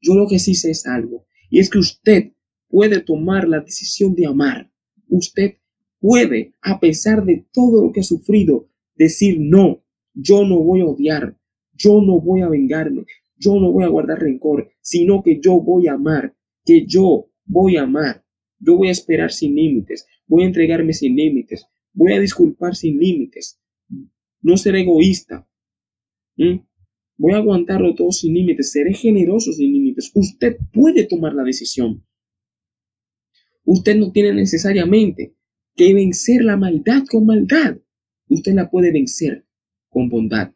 Yo lo que sí sé es algo, y es que usted puede tomar la decisión de amar. Usted puede, a pesar de todo lo que ha sufrido, decir no, yo no voy a odiar, yo no voy a vengarme, yo no voy a guardar rencor, sino que yo voy a amar, que yo voy a amar, yo voy a esperar sin límites, voy a entregarme sin límites, voy a disculpar sin límites, no seré egoísta, voy a aguantarlo todo sin límites, seré generoso sin límites. Usted puede tomar la decisión. Usted no tiene necesariamente que vencer la maldad con maldad. Usted la puede vencer con bondad.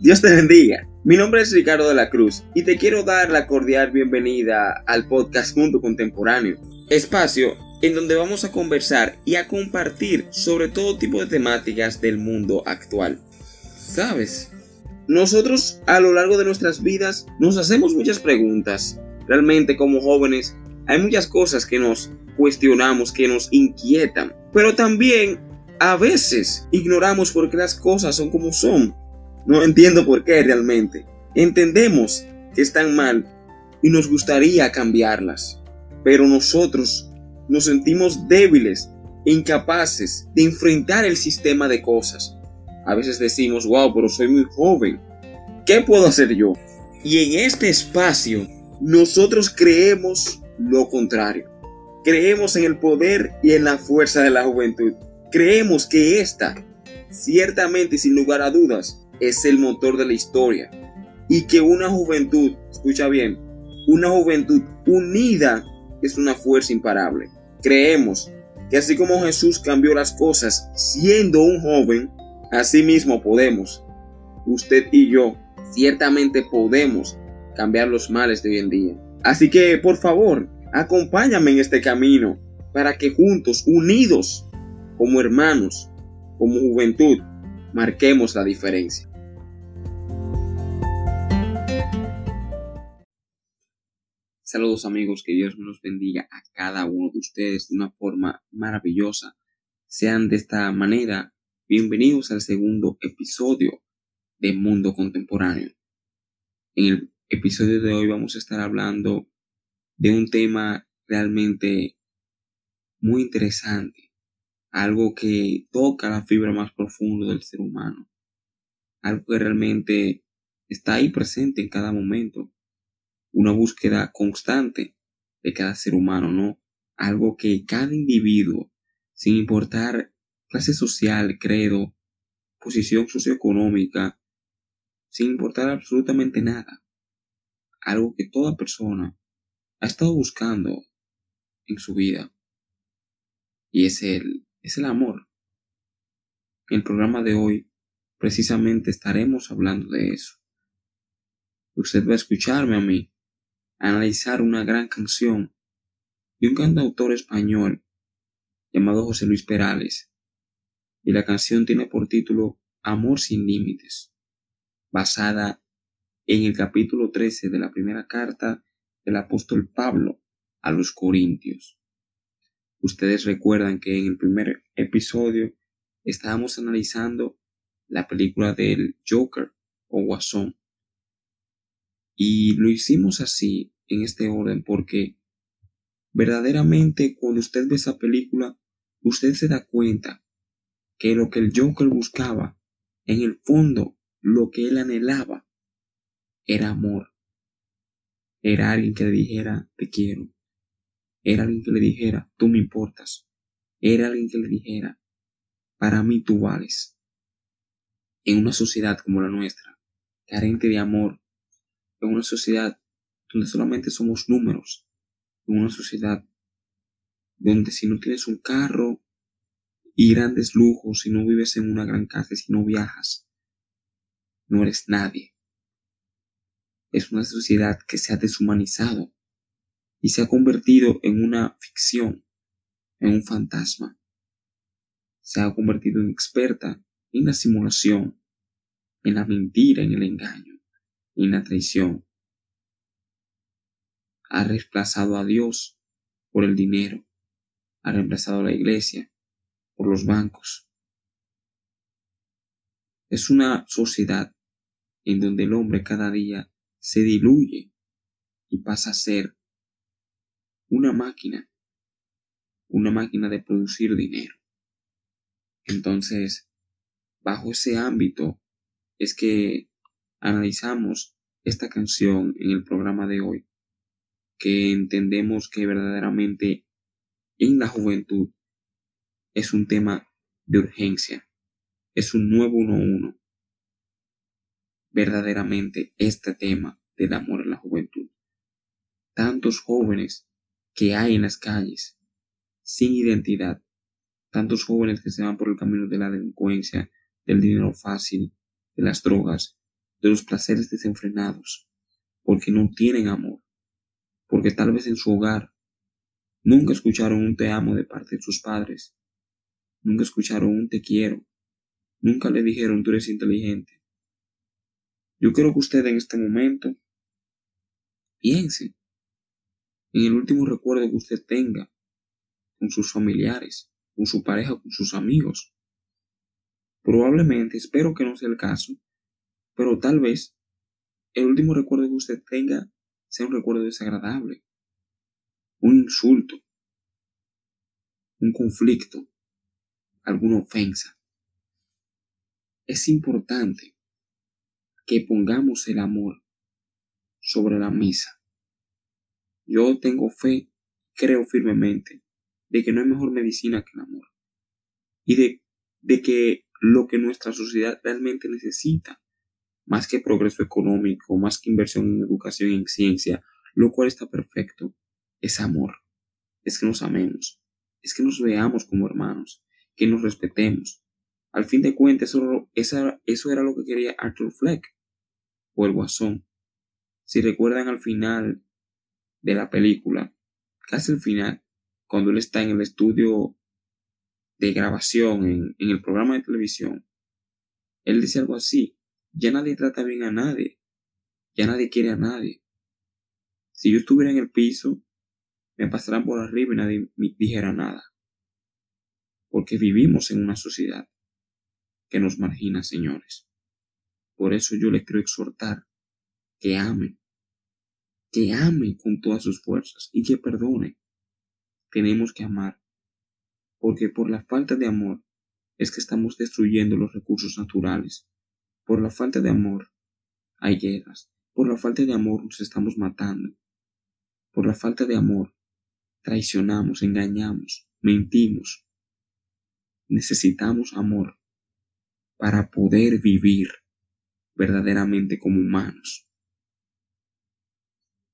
Dios te bendiga. Mi nombre es Ricardo de la Cruz y te quiero dar la cordial bienvenida al podcast Mundo Contemporáneo, espacio en donde vamos a conversar y a compartir sobre todo tipo de temáticas del mundo actual. ¿Sabes? Nosotros a lo largo de nuestras vidas nos hacemos muchas preguntas. Realmente como jóvenes hay muchas cosas que nos cuestionamos, que nos inquietan. Pero también a veces ignoramos por qué las cosas son como son no entiendo por qué realmente. Entendemos que están mal y nos gustaría cambiarlas, pero nosotros nos sentimos débiles incapaces de enfrentar el sistema de cosas. A veces decimos, wow, pero soy muy joven. ¿Qué puedo hacer yo? Y en este espacio nosotros creemos lo contrario. Creemos en el poder y en la fuerza de la juventud. Creemos que esta, ciertamente sin lugar a dudas, es el motor de la historia. Y que una juventud, escucha bien, una juventud unida es una fuerza imparable. Creemos que así como Jesús cambió las cosas siendo un joven, así mismo podemos. Usted y yo ciertamente podemos cambiar los males de hoy en día. Así que, por favor, acompáñame en este camino para que juntos, unidos, como hermanos, como juventud, marquemos la diferencia. Saludos amigos, que Dios los bendiga a cada uno de ustedes de una forma maravillosa. Sean de esta manera bienvenidos al segundo episodio de Mundo Contemporáneo. En el episodio de hoy vamos a estar hablando de un tema realmente muy interesante, algo que toca la fibra más profunda del ser humano, algo que realmente está ahí presente en cada momento una búsqueda constante de cada ser humano, ¿no? Algo que cada individuo, sin importar clase social, credo, posición socioeconómica, sin importar absolutamente nada, algo que toda persona ha estado buscando en su vida. Y es el, es el amor. En el programa de hoy precisamente estaremos hablando de eso. Usted va a escucharme a mí analizar una gran canción de un cantautor español llamado José Luis Perales. Y la canción tiene por título Amor sin límites, basada en el capítulo 13 de la primera carta del apóstol Pablo a los Corintios. Ustedes recuerdan que en el primer episodio estábamos analizando la película del Joker o Guasón. Y lo hicimos así en este orden porque verdaderamente cuando usted ve esa película, usted se da cuenta que lo que el Joker buscaba, en el fondo, lo que él anhelaba, era amor. Era alguien que le dijera, te quiero. Era alguien que le dijera, tú me importas. Era alguien que le dijera, para mí tú vales. En una sociedad como la nuestra, carente de amor, en una sociedad donde solamente somos números, en una sociedad donde si no tienes un carro y grandes lujos, si no vives en una gran casa, si no viajas, no eres nadie. Es una sociedad que se ha deshumanizado y se ha convertido en una ficción, en un fantasma. Se ha convertido en experta en la simulación, en la mentira, en el engaño, en la traición, ha reemplazado a Dios por el dinero, ha reemplazado a la iglesia por los bancos. Es una sociedad en donde el hombre cada día se diluye y pasa a ser una máquina, una máquina de producir dinero. Entonces, bajo ese ámbito es que analizamos esta canción en el programa de hoy, que entendemos que verdaderamente en la juventud es un tema de urgencia, es un nuevo uno uno. Verdaderamente este tema del amor en la juventud. Tantos jóvenes que hay en las calles sin identidad, tantos jóvenes que se van por el camino de la delincuencia, del dinero fácil, de las drogas, de los placeres desenfrenados, porque no tienen amor, porque tal vez en su hogar nunca escucharon un te amo de parte de sus padres, nunca escucharon un te quiero, nunca le dijeron tú eres inteligente. Yo quiero que usted en este momento piense en el último recuerdo que usted tenga con sus familiares, con su pareja, con sus amigos. Probablemente, espero que no sea el caso, pero tal vez el último recuerdo que usted tenga sea un recuerdo desagradable, un insulto, un conflicto, alguna ofensa. Es importante que pongamos el amor sobre la mesa. Yo tengo fe, creo firmemente, de que no hay mejor medicina que el amor. Y de, de que lo que nuestra sociedad realmente necesita más que progreso económico, más que inversión en educación y en ciencia, lo cual está perfecto, es amor. Es que nos amemos, es que nos veamos como hermanos, que nos respetemos. Al fin de cuentas, eso, eso era lo que quería Arthur Fleck, o el Guasón. Si recuerdan al final de la película, casi al final, cuando él está en el estudio de grabación, en, en el programa de televisión, él dice algo así, ya nadie trata bien a nadie. Ya nadie quiere a nadie. Si yo estuviera en el piso, me pasarán por arriba y nadie me dijera nada. Porque vivimos en una sociedad que nos margina, señores. Por eso yo les quiero exhortar que amen, que amen con todas sus fuerzas y que perdonen. Tenemos que amar, porque por la falta de amor es que estamos destruyendo los recursos naturales por la falta de amor hay guerras. Por la falta de amor nos estamos matando. Por la falta de amor traicionamos, engañamos, mentimos. Necesitamos amor para poder vivir verdaderamente como humanos.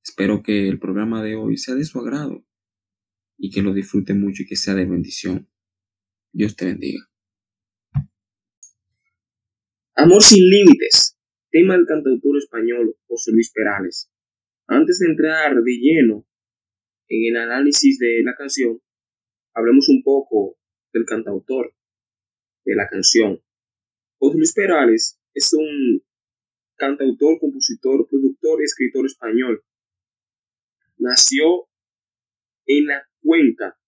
Espero que el programa de hoy sea de su agrado y que lo disfrute mucho y que sea de bendición. Dios te bendiga. Amor sin límites, tema del cantautor español José Luis Perales. Antes de entrar de lleno en el análisis de la canción, hablemos un poco del cantautor de la canción. José Perales es un cantautor, compositor, productor y escritor español. Nació en la Cuenca,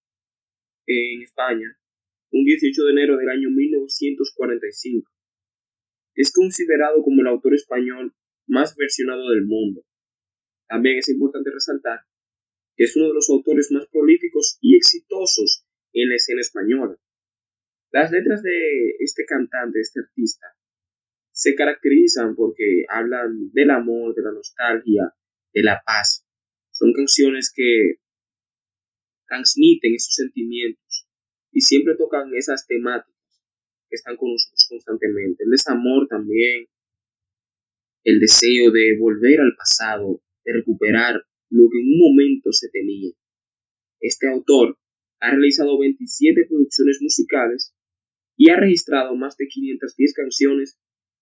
en España, un 18 de enero del año 1945 es considerado como el autor español más versionado del mundo. También es importante resaltar que es uno de los autores más prolíficos y exitosos en la escena española. Las letras de este cantante, este artista, se caracterizan porque hablan del amor, de la nostalgia, de la paz. Son canciones que transmiten esos sentimientos y siempre tocan esas temáticas que están con nosotros constantemente. El desamor también, el deseo de volver al pasado, de recuperar lo que en un momento se tenía. Este autor ha realizado 27 producciones musicales y ha registrado más de 510 canciones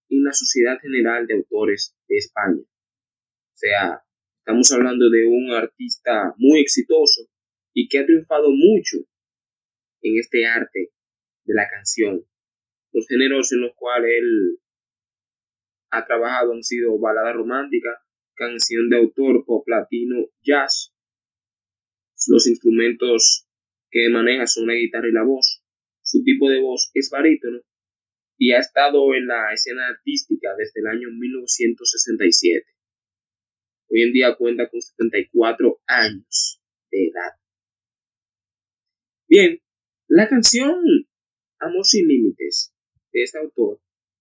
en la Sociedad General de Autores de España. O sea, estamos hablando de un artista muy exitoso y que ha triunfado mucho en este arte de la canción. Los géneros en los cuales él ha trabajado han sido balada romántica, canción de autor, pop latino, jazz. Los instrumentos que maneja son la guitarra y la voz. Su tipo de voz es barítono y ha estado en la escena artística desde el año 1967. Hoy en día cuenta con 74 años de edad. Bien, la canción Amor sin Límites de este autor,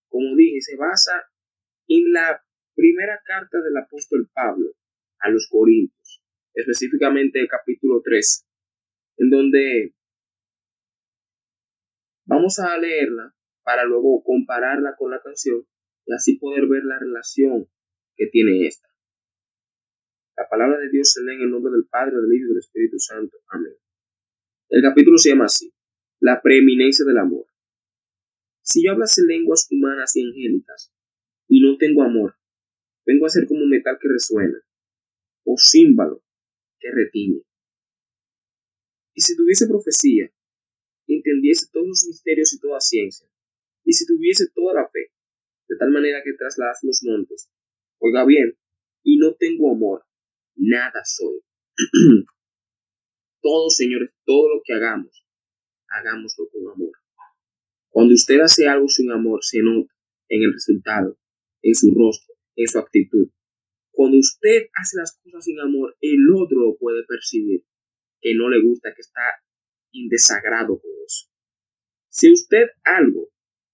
como dije, se basa en la primera carta del apóstol Pablo a los Corintios, específicamente el capítulo 3, en donde vamos a leerla para luego compararla con la canción y así poder ver la relación que tiene esta. La palabra de Dios se lee en el nombre del Padre, del Hijo y del Espíritu Santo. Amén. El capítulo se llama así, la preeminencia del amor. Si yo hablase lenguas humanas y angélicas y no tengo amor, vengo a ser como un metal que resuena o símbolo que retiñe. Y si tuviese profecía, entendiese todos los misterios y toda ciencia, y si tuviese toda la fe, de tal manera que trasladas los montes. Oiga bien, y no tengo amor, nada soy. todo, señores, todo lo que hagamos, hagámoslo con amor. Cuando usted hace algo sin amor, se nota en el resultado, en su rostro, en su actitud. Cuando usted hace las cosas sin amor, el otro lo puede percibir, que no le gusta, que está en desagrado con eso. Si usted algo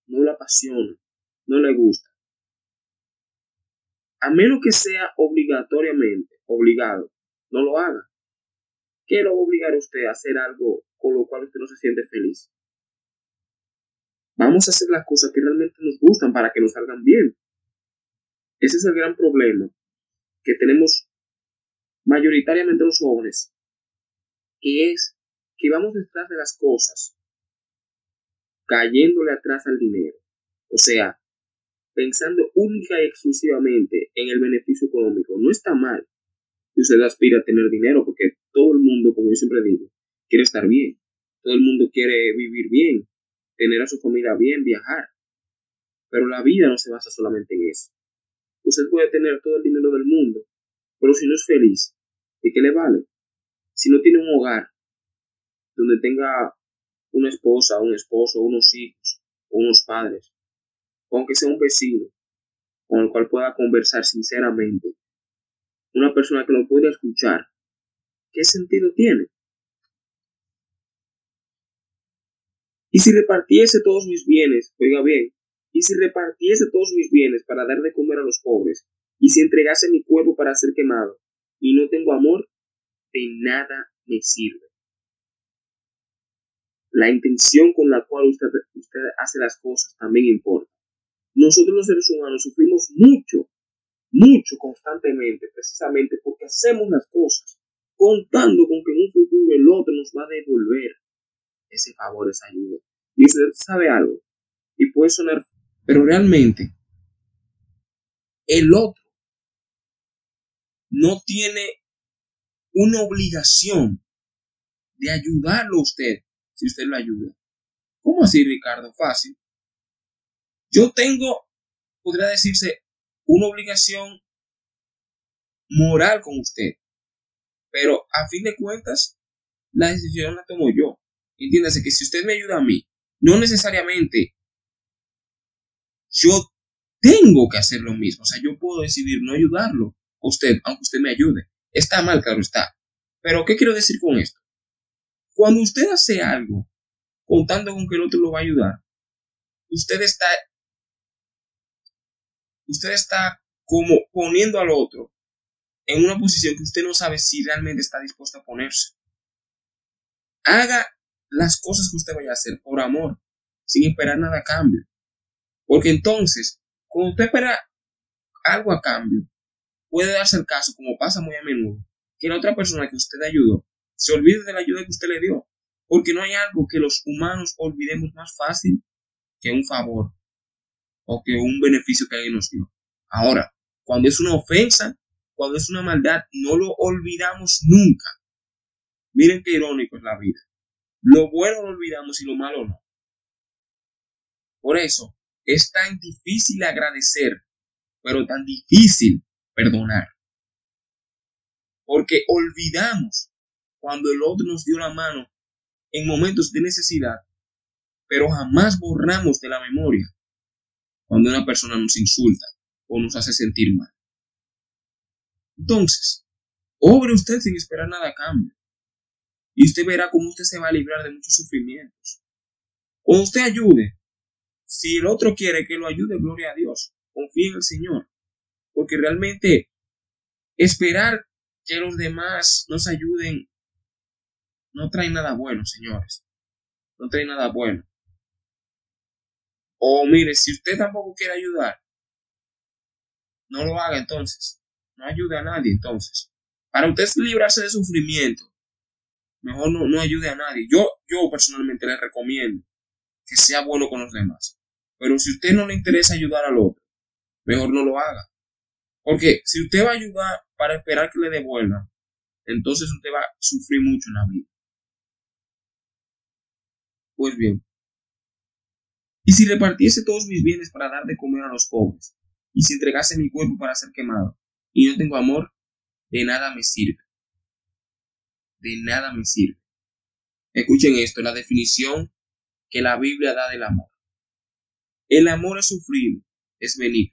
no le apasiona, no le gusta. A menos que sea obligatoriamente obligado, no lo haga. ¿Qué lo obligar a usted a hacer algo con lo cual usted no se siente feliz? Vamos a hacer las cosas que realmente nos gustan para que nos salgan bien. Ese es el gran problema que tenemos mayoritariamente los jóvenes, que es que vamos detrás de las cosas cayéndole atrás al dinero. O sea, pensando única y exclusivamente en el beneficio económico. No está mal que usted aspira a tener dinero, porque todo el mundo, como yo siempre digo, quiere estar bien. Todo el mundo quiere vivir bien, tener a su familia bien, viajar. Pero la vida no se basa solamente en eso. Usted puede tener todo el dinero del mundo, pero si no es feliz, ¿de qué le vale? Si no tiene un hogar donde tenga una esposa, un esposo, unos hijos, unos padres, aunque sea un vecino con el cual pueda conversar sinceramente, una persona que lo pueda escuchar, ¿qué sentido tiene? Y si repartiese todos mis bienes, oiga bien, y si repartiese todos mis bienes para dar de comer a los pobres, y si entregase mi cuerpo para ser quemado, y no tengo amor, de nada me sirve la intención con la cual usted, usted hace las cosas también importa. Nosotros los seres humanos sufrimos mucho, mucho constantemente, precisamente porque hacemos las cosas contando con que en un futuro el otro nos va a devolver ese favor, esa ayuda. Y usted sabe algo, y puede sonar, pero realmente el otro no tiene una obligación de ayudarlo a usted si usted lo ayuda. ¿Cómo así, Ricardo? Fácil. Yo tengo, podría decirse, una obligación moral con usted. Pero a fin de cuentas, la decisión la tomo yo. Entiéndase que si usted me ayuda a mí, no necesariamente yo tengo que hacer lo mismo. O sea, yo puedo decidir no ayudarlo a usted, aunque usted me ayude. Está mal, claro está. Pero, ¿qué quiero decir con esto? Cuando usted hace algo contando con que el otro lo va a ayudar, usted está, usted está como poniendo al otro en una posición que usted no sabe si realmente está dispuesto a ponerse. Haga las cosas que usted vaya a hacer por amor, sin esperar nada a cambio. Porque entonces, cuando usted espera algo a cambio, puede darse el caso, como pasa muy a menudo, que la otra persona que usted ayudó se olvide de la ayuda que usted le dio. Porque no hay algo que los humanos olvidemos más fácil que un favor o que un beneficio que alguien nos dio. Ahora, cuando es una ofensa, cuando es una maldad, no lo olvidamos nunca. Miren qué irónico es la vida. Lo bueno lo olvidamos y lo malo no. Por eso es tan difícil agradecer, pero tan difícil perdonar. Porque olvidamos cuando el otro nos dio la mano en momentos de necesidad, pero jamás borramos de la memoria cuando una persona nos insulta o nos hace sentir mal. Entonces, obre usted sin esperar nada a cambio. Y usted verá cómo usted se va a librar de muchos sufrimientos. O usted ayude. Si el otro quiere que lo ayude, gloria a Dios. Confíe en el Señor. Porque realmente esperar que los demás nos ayuden no trae nada bueno, señores. No trae nada bueno. O mire, si usted tampoco quiere ayudar, no lo haga entonces. No ayude a nadie entonces. Para usted librarse de sufrimiento, mejor no, no ayude a nadie. Yo, yo personalmente le recomiendo que sea bueno con los demás. Pero si usted no le interesa ayudar al otro, mejor no lo haga. Porque si usted va a ayudar para esperar que le devuelvan, entonces usted va a sufrir mucho en la vida. Pues bien, y si repartiese todos mis bienes para dar de comer a los pobres, y si entregase mi cuerpo para ser quemado, y no tengo amor, de nada me sirve. De nada me sirve. Escuchen esto, la definición que la Biblia da del amor. El amor es sufrido, es benigno.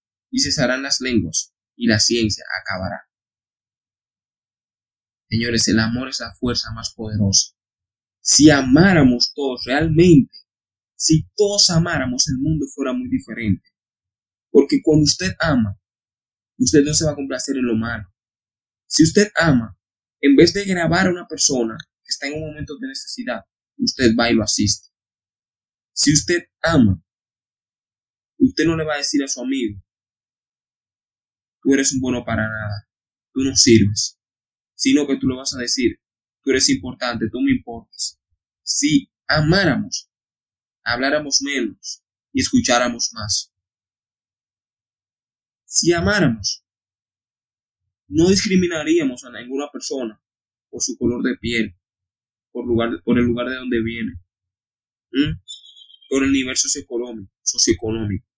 y cesarán las lenguas, y la ciencia acabará. Señores, el amor es la fuerza más poderosa. Si amáramos todos realmente si todos amáramos, el mundo fuera muy diferente. Porque cuando usted ama, usted no se va a complacer en lo malo. Si usted ama, en vez de grabar a una persona que está en un momento de necesidad, usted va y lo asiste. Si usted ama, usted no le va a decir a su amigo, tú eres un bueno para nada, tú no sirves, sino que tú le vas a decir, tú eres importante, tú me importas. Si amáramos, habláramos menos y escucháramos más. Si amáramos, no discriminaríamos a ninguna persona por su color de piel, por, lugar, por el lugar de donde viene, por el nivel socioeconómico.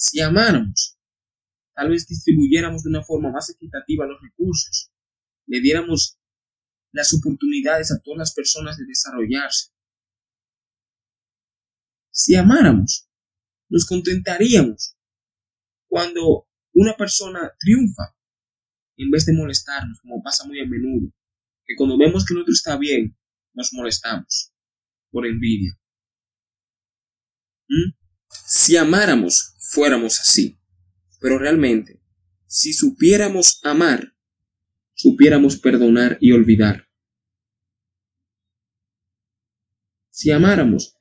Si amáramos, tal vez distribuyéramos de una forma más equitativa los recursos, le diéramos las oportunidades a todas las personas de desarrollarse. Si amáramos, nos contentaríamos cuando una persona triunfa en vez de molestarnos, como pasa muy a menudo, que cuando vemos que el otro está bien, nos molestamos por envidia. ¿Mm? Si amáramos, fuéramos así. Pero realmente, si supiéramos amar, supiéramos perdonar y olvidar. Si amáramos,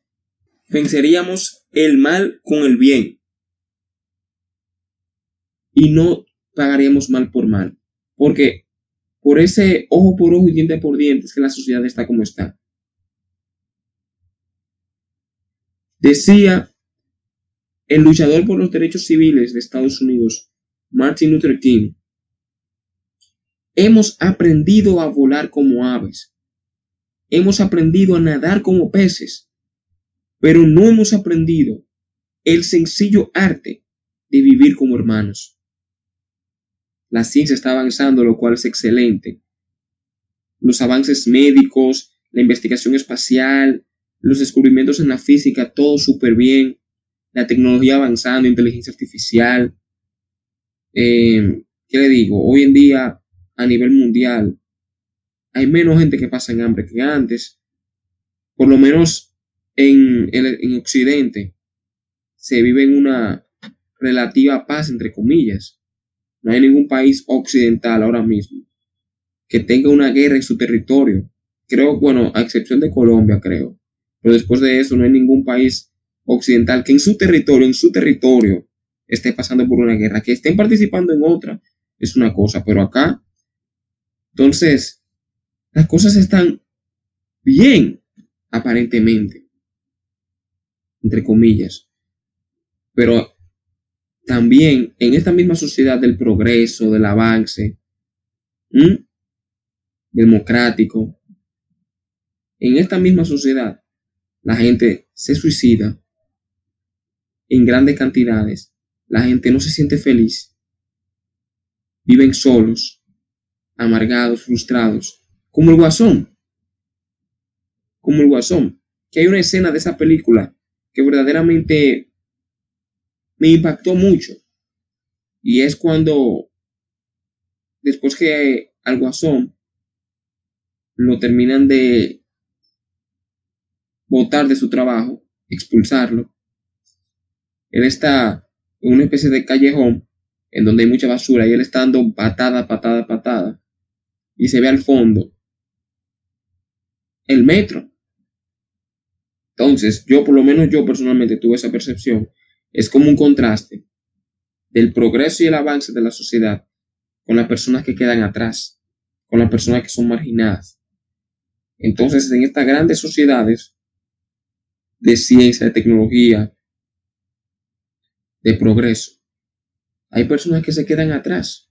venceríamos el mal con el bien y no pagaríamos mal por mal. Porque por ese ojo por ojo y diente por diente es que la sociedad está como está. Decía el luchador por los derechos civiles de Estados Unidos, Martin Luther King, hemos aprendido a volar como aves hemos aprendido a nadar como peces, pero no hemos aprendido el sencillo arte de vivir como hermanos. La ciencia está avanzando, lo cual es excelente. Los avances médicos, la investigación espacial, los descubrimientos en la física, todo súper bien. La tecnología avanzando, inteligencia artificial. Eh, ¿Qué le digo? Hoy en día, a nivel mundial, hay menos gente que pasa en hambre que antes. Por lo menos en, en, Occidente se vive en una relativa paz, entre comillas. No hay ningún país occidental ahora mismo que tenga una guerra en su territorio. Creo, bueno, a excepción de Colombia, creo. Pero después de eso no hay ningún país occidental que en su territorio, en su territorio, esté pasando por una guerra. Que estén participando en otra es una cosa, pero acá, entonces, las cosas están bien, aparentemente. entre comillas. Pero también en esta misma sociedad del progreso, del avance, democrático, en esta misma sociedad, la gente se suicida en grandes cantidades, la gente no se siente feliz, viven solos, amargados, frustrados, como el guasón, como el guasón, que hay una escena de esa película que verdaderamente me impactó mucho, y es cuando, después que al guasón lo terminan de botar de su trabajo, expulsarlo, él está en una especie de callejón en donde hay mucha basura y él está dando patada, patada, patada. Y se ve al fondo el metro. Entonces, yo por lo menos yo personalmente tuve esa percepción. Es como un contraste del progreso y el avance de la sociedad con las personas que quedan atrás, con las personas que son marginadas. Entonces, en estas grandes sociedades de ciencia, de tecnología, de progreso. Hay personas que se quedan atrás,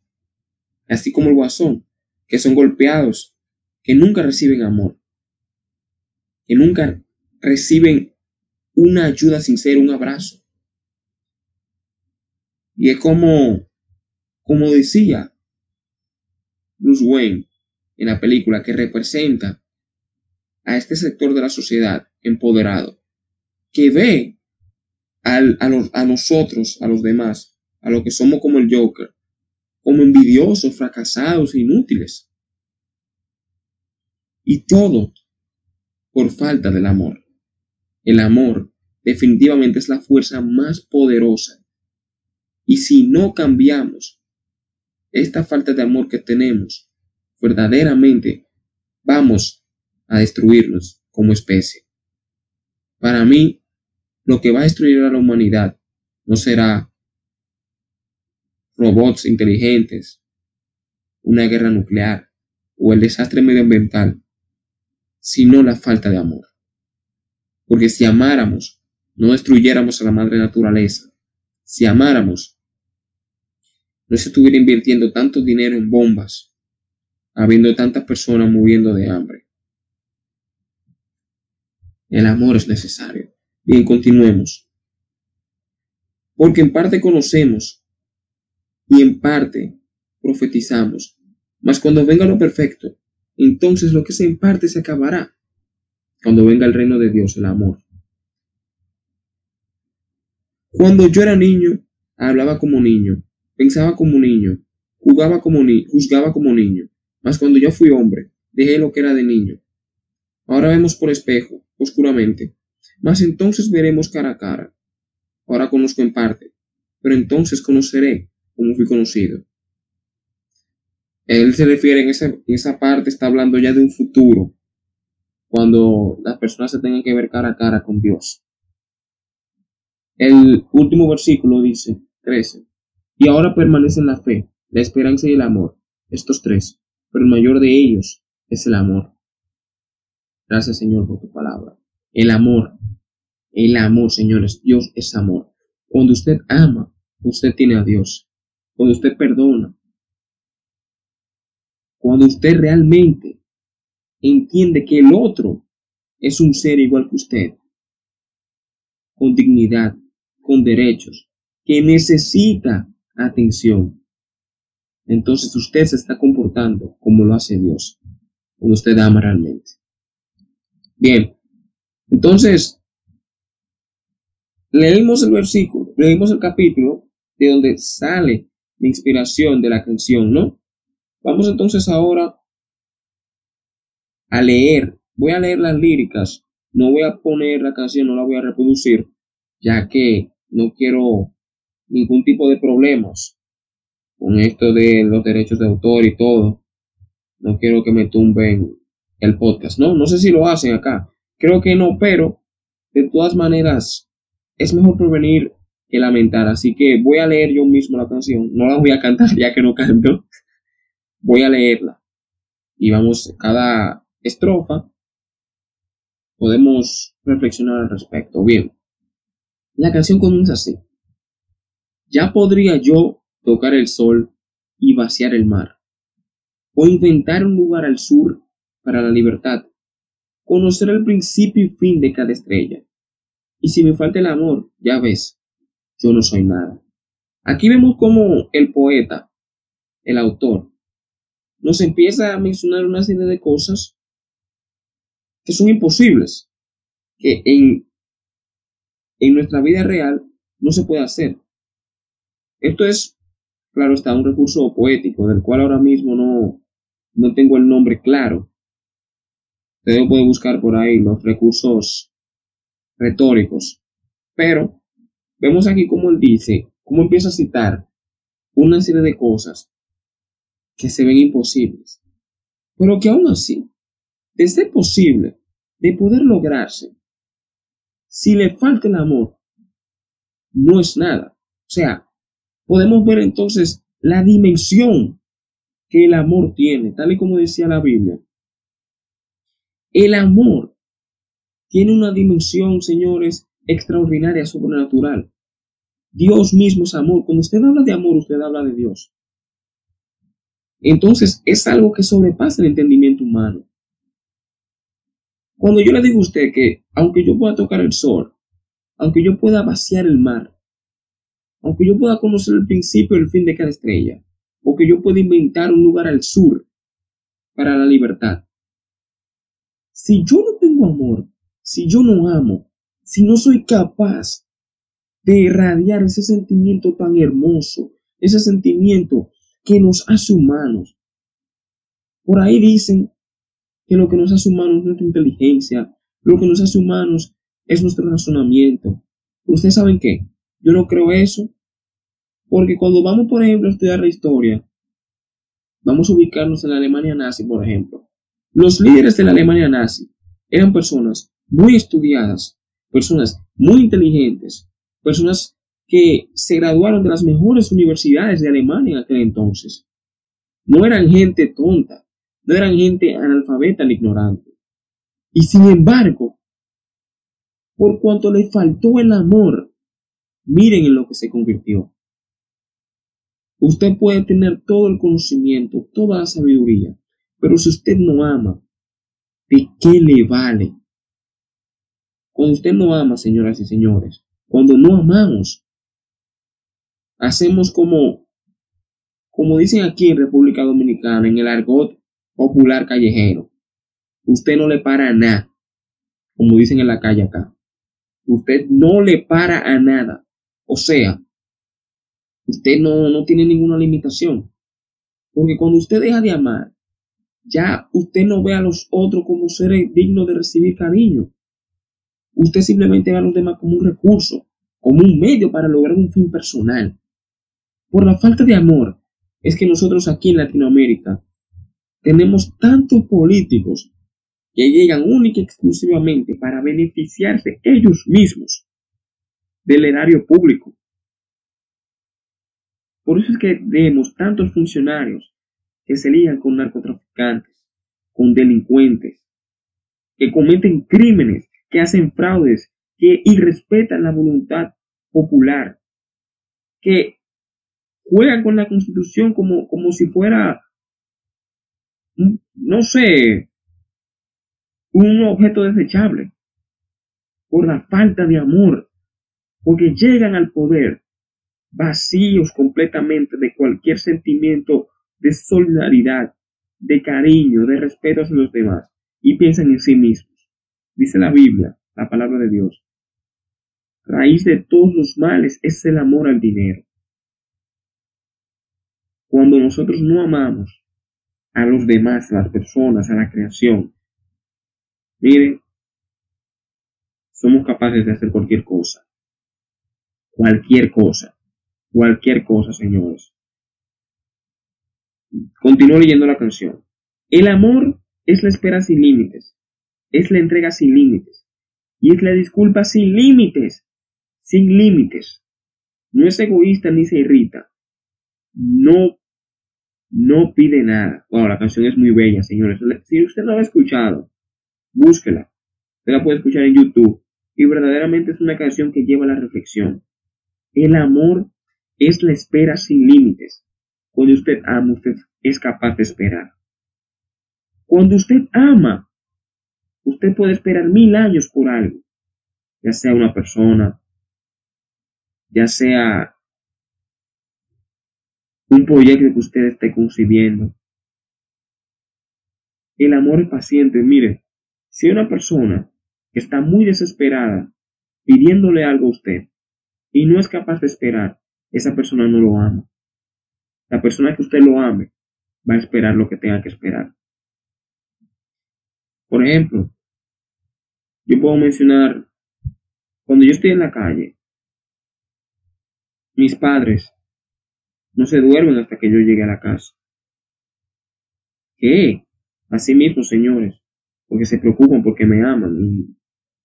así como el guasón, que son golpeados, que nunca reciben amor, que nunca reciben una ayuda sincera, un abrazo. Y es como, como decía Bruce Wayne en la película, que representa a este sector de la sociedad empoderado, que ve a, nosotros, a los demás, a lo que somos como el Joker, como envidiosos, fracasados, inútiles. Y todo por falta del amor. El amor definitivamente es la fuerza más poderosa. Y si no cambiamos esta falta de amor que tenemos, verdaderamente vamos a destruirnos como especie. Para mí, lo que va a destruir a la humanidad no será robots inteligentes, una guerra nuclear o el desastre medioambiental, sino la falta de amor. Porque si amáramos, no destruyéramos a la madre naturaleza. Si amáramos, no se estuviera invirtiendo tanto dinero en bombas, habiendo tantas personas muriendo de hambre. El amor es necesario. Bien, continuemos. Porque en parte conocemos y en parte profetizamos. Mas cuando venga lo perfecto, entonces lo que se en parte se acabará. Cuando venga el reino de Dios, el amor. Cuando yo era niño, hablaba como niño, pensaba como niño, jugaba como ni juzgaba como niño. Mas cuando yo fui hombre, dejé lo que era de niño. Ahora vemos por espejo, oscuramente, mas entonces veremos cara a cara. Ahora conozco en parte, pero entonces conoceré como fui conocido. Él se refiere en esa, esa parte, está hablando ya de un futuro, cuando las personas se tengan que ver cara a cara con Dios. El último versículo dice, 13, y ahora permanecen la fe, la esperanza y el amor, estos tres, pero el mayor de ellos es el amor. Gracias Señor por tu palabra. El amor el amor, señores, Dios es amor. Cuando usted ama, usted tiene a Dios. Cuando usted perdona, cuando usted realmente entiende que el otro es un ser igual que usted, con dignidad, con derechos, que necesita atención, entonces usted se está comportando como lo hace Dios, cuando usted ama realmente. Bien, entonces Leímos el versículo, leímos el capítulo de donde sale la inspiración de la canción, ¿no? Vamos entonces ahora a leer. Voy a leer las líricas. No voy a poner la canción, no la voy a reproducir, ya que no quiero ningún tipo de problemas con esto de los derechos de autor y todo. No quiero que me tumben el podcast, ¿no? No sé si lo hacen acá. Creo que no, pero de todas maneras es mejor prevenir que lamentar. Así que voy a leer yo mismo la canción. No la voy a cantar ya que no canto. Voy a leerla. Y vamos, cada estrofa podemos reflexionar al respecto. Bien, La canción comienza así. Ya podría yo tocar el sol y vaciar el mar, o inventar un lugar al sur para la libertad, conocer el principio y fin de cada estrella. Y si me falta el amor, ya ves, yo no soy nada. Aquí vemos cómo el poeta, el autor, nos empieza a mencionar una serie de cosas que son imposibles, que en, en nuestra vida real no se puede hacer. Esto es, claro está, un recurso poético del cual ahora mismo no, no tengo el nombre claro. Usted puede buscar por ahí los recursos retóricos. Pero vemos aquí cómo él dice, cómo empieza a citar una serie de cosas que se ven imposibles, pero que aún así, de ser posible, de poder lograrse, si le falta el amor, no es nada. O sea, podemos ver entonces la dimensión que el amor tiene, tal y como decía la Biblia. El amor tiene una dimensión, señores, extraordinaria, sobrenatural. Dios mismo es amor. Cuando usted habla de amor, usted habla de Dios. Entonces, es algo que sobrepasa el entendimiento humano. Cuando yo le digo a usted que, aunque yo pueda tocar el sol, aunque yo pueda vaciar el mar, aunque yo pueda conocer el principio y el fin de cada estrella, o que yo pueda inventar un lugar al sur para la libertad, si yo no tengo amor, si yo no amo, si no soy capaz de irradiar ese sentimiento tan hermoso, ese sentimiento que nos hace humanos. Por ahí dicen que lo que nos hace humanos es nuestra inteligencia, lo que nos hace humanos es nuestro razonamiento. ¿Ustedes saben qué? Yo no creo eso, porque cuando vamos, por ejemplo, a estudiar la historia, vamos a ubicarnos en la Alemania nazi, por ejemplo. Los líderes de la Alemania nazi eran personas muy estudiadas, personas muy inteligentes, personas que se graduaron de las mejores universidades de Alemania en aquel entonces. No eran gente tonta, no eran gente analfabeta ni ignorante. Y sin embargo, por cuanto le faltó el amor, miren en lo que se convirtió. Usted puede tener todo el conocimiento, toda la sabiduría, pero si usted no ama, ¿de qué le vale? Cuando usted no ama, señoras y señores, cuando no amamos, hacemos como, como dicen aquí en República Dominicana, en el argot popular callejero. Usted no le para a nada, como dicen en la calle acá. Usted no le para a nada. O sea, usted no, no tiene ninguna limitación. Porque cuando usted deja de amar, ya usted no ve a los otros como seres dignos de recibir cariño. Usted simplemente ve a los demás como un recurso, como un medio para lograr un fin personal. Por la falta de amor es que nosotros aquí en Latinoamérica tenemos tantos políticos que llegan única y exclusivamente para beneficiarse ellos mismos del erario público. Por eso es que vemos tantos funcionarios que se ligan con narcotraficantes, con delincuentes, que cometen crímenes que hacen fraudes, que irrespetan la voluntad popular, que juegan con la constitución como, como si fuera, no sé, un objeto desechable, por la falta de amor, porque llegan al poder vacíos completamente de cualquier sentimiento de solidaridad, de cariño, de respeto hacia los demás, y piensan en sí mismos. Dice la Biblia, la palabra de Dios. Raíz de todos los males es el amor al dinero. Cuando nosotros no amamos a los demás, a las personas, a la creación, miren, somos capaces de hacer cualquier cosa. Cualquier cosa. Cualquier cosa, señores. Continúo leyendo la canción. El amor es la espera sin límites es la entrega sin límites. Y es la disculpa sin límites. Sin límites. No es egoísta ni se irrita. No, no pide nada. Bueno, la canción es muy bella, señores. Si usted no la ha escuchado, búsquela. Usted la puede escuchar en YouTube. y verdaderamente es una canción que lleva a la reflexión. El amor es la espera sin límites. Cuando usted ama, usted es capaz de esperar. Cuando usted ama, usted puede esperar mil años por algo, ya sea una persona, ya sea un proyecto que usted esté concibiendo. El amor es paciente. Mire, si una persona que está muy desesperada pidiéndole algo a usted y no es capaz de esperar, esa persona no lo ama. La persona que usted lo ame va a esperar lo que tenga que esperar. Por ejemplo, yo puedo mencionar, cuando yo estoy en la calle, mis padres no se duermen hasta que yo llegue a la casa. ¿Qué? Así mismo, señores, porque se preocupan porque me aman y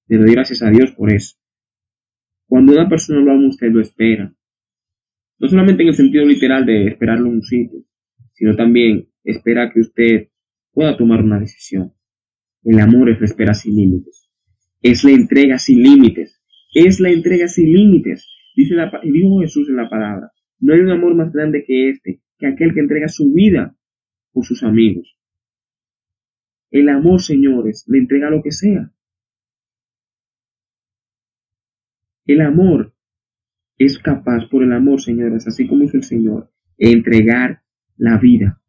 le doy gracias a Dios por eso. Cuando una persona lo ama, usted lo espera. No solamente en el sentido literal de esperarlo en un sitio, sino también espera que usted pueda tomar una decisión. El amor es la espera sin límites. Es la entrega sin límites. Es la entrega sin límites. Dice dijo Jesús en la palabra. No hay un amor más grande que este, que aquel que entrega su vida por sus amigos. El amor, señores, le entrega lo que sea. El amor es capaz, por el amor, señores, así como hizo el Señor, entregar la vida.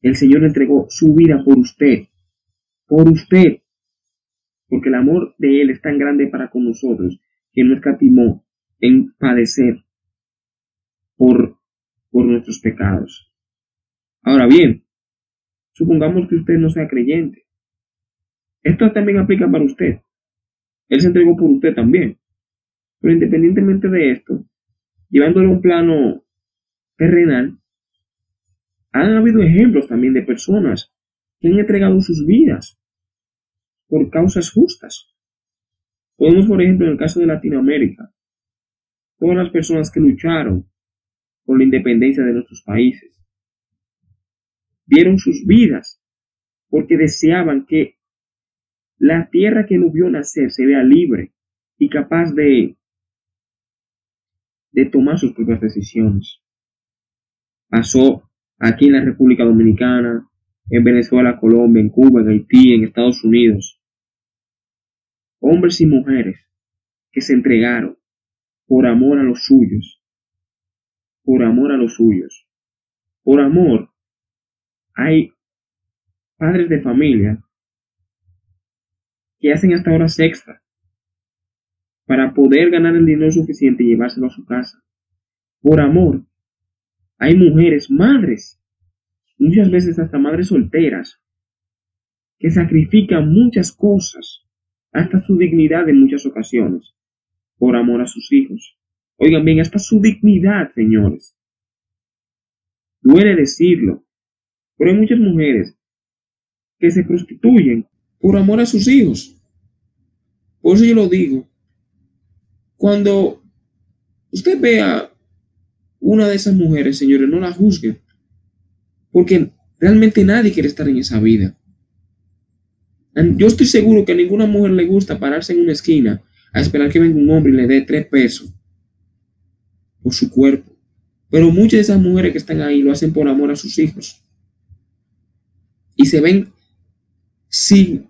El Señor entregó su vida por usted, por usted, porque el amor de Él es tan grande para con nosotros que no escatimó en padecer por, por nuestros pecados. Ahora bien, supongamos que usted no sea creyente. Esto también aplica para usted. Él se entregó por usted también. Pero independientemente de esto, llevándolo a un plano terrenal, han habido ejemplos también de personas que han entregado sus vidas por causas justas. Podemos, por ejemplo, en el caso de Latinoamérica, todas las personas que lucharon por la independencia de nuestros países. Dieron sus vidas porque deseaban que la tierra que lo vio nacer se vea libre y capaz de, de tomar sus propias decisiones. Pasó aquí en la República Dominicana, en Venezuela, Colombia, en Cuba, en Haití, en Estados Unidos. Hombres y mujeres que se entregaron por amor a los suyos por amor a los suyos. Por amor, hay padres de familia que hacen hasta horas extra para poder ganar el dinero suficiente y llevárselo a su casa. Por amor, hay mujeres, madres, muchas veces hasta madres solteras, que sacrifican muchas cosas, hasta su dignidad en muchas ocasiones, por amor a sus hijos. Oigan bien, hasta su dignidad, señores. Duele decirlo, pero hay muchas mujeres que se prostituyen por amor a sus hijos. Por eso yo lo digo. Cuando usted vea una de esas mujeres, señores, no la juzguen. Porque realmente nadie quiere estar en esa vida. Yo estoy seguro que a ninguna mujer le gusta pararse en una esquina a esperar que venga un hombre y le dé tres pesos por su cuerpo. Pero muchas de esas mujeres que están ahí lo hacen por amor a sus hijos. Y se ven sin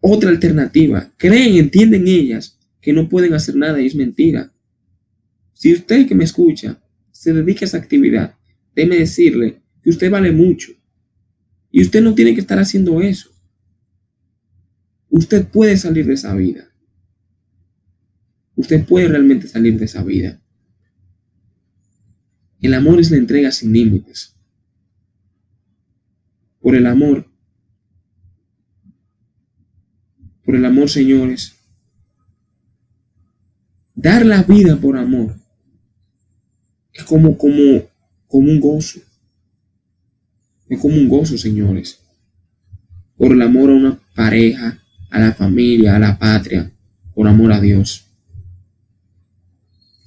otra alternativa. Creen, entienden ellas que no pueden hacer nada y es mentira. Si usted que me escucha se dedica a esa actividad, déme decirle que usted vale mucho. Y usted no tiene que estar haciendo eso. Usted puede salir de esa vida. Usted puede realmente salir de esa vida. El amor es la entrega sin límites. Por el amor, por el amor, señores, dar la vida por amor es como, como, como un gozo. Es como un gozo, señores. Por el amor a una pareja, a la familia, a la patria, por amor a Dios.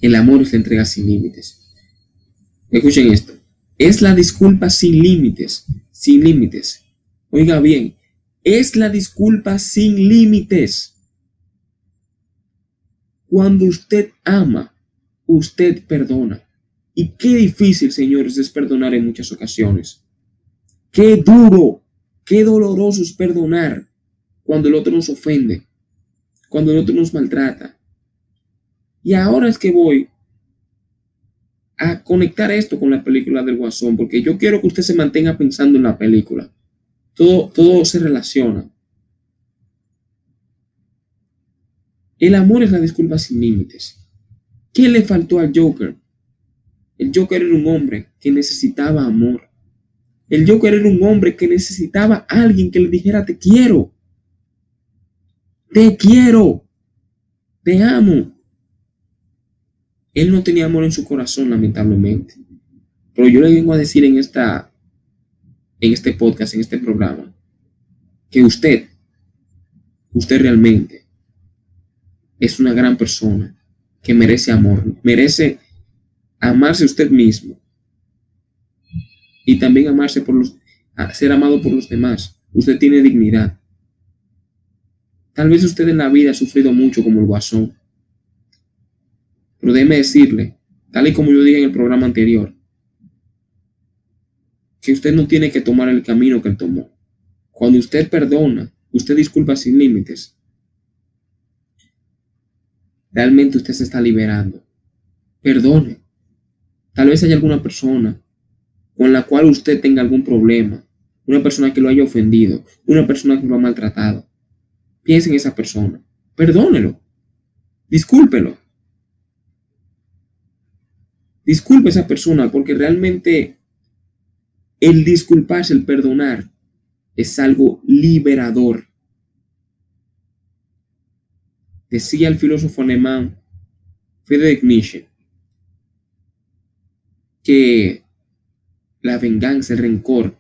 El amor es la entrega sin límites. Escuchen esto. Es la disculpa sin límites. Sin límites. Oiga bien. Es la disculpa sin límites. Cuando usted ama, usted perdona. Y qué difícil, señores, es perdonar en muchas ocasiones. Qué duro, qué doloroso es perdonar cuando el otro nos ofende, cuando el otro nos maltrata. Y ahora es que voy a conectar esto con la película del Guasón, porque yo quiero que usted se mantenga pensando en la película. Todo, todo se relaciona. El amor es la disculpa sin límites. ¿Qué le faltó al Joker? El Joker era un hombre que necesitaba amor. El Joker era un hombre que necesitaba a alguien que le dijera te quiero. Te quiero. Te amo. Él no tenía amor en su corazón, lamentablemente. Pero yo le vengo a decir en esta en este podcast, en este programa, que usted usted realmente es una gran persona que merece amor, merece amarse usted mismo y también amarse por los, ser amado por los demás. Usted tiene dignidad. Tal vez usted en la vida ha sufrido mucho como el guasón. Pero déjeme decirle, tal y como yo dije en el programa anterior, que usted no tiene que tomar el camino que él tomó. Cuando usted perdona, usted disculpa sin límites, realmente usted se está liberando. Perdone. Tal vez haya alguna persona con la cual usted tenga algún problema, una persona que lo haya ofendido, una persona que lo ha maltratado. Piense en esa persona. Perdónelo. Discúlpelo. Disculpe a esa persona porque realmente el disculparse, el perdonar, es algo liberador. Decía el filósofo alemán Friedrich Nietzsche que la venganza, el rencor,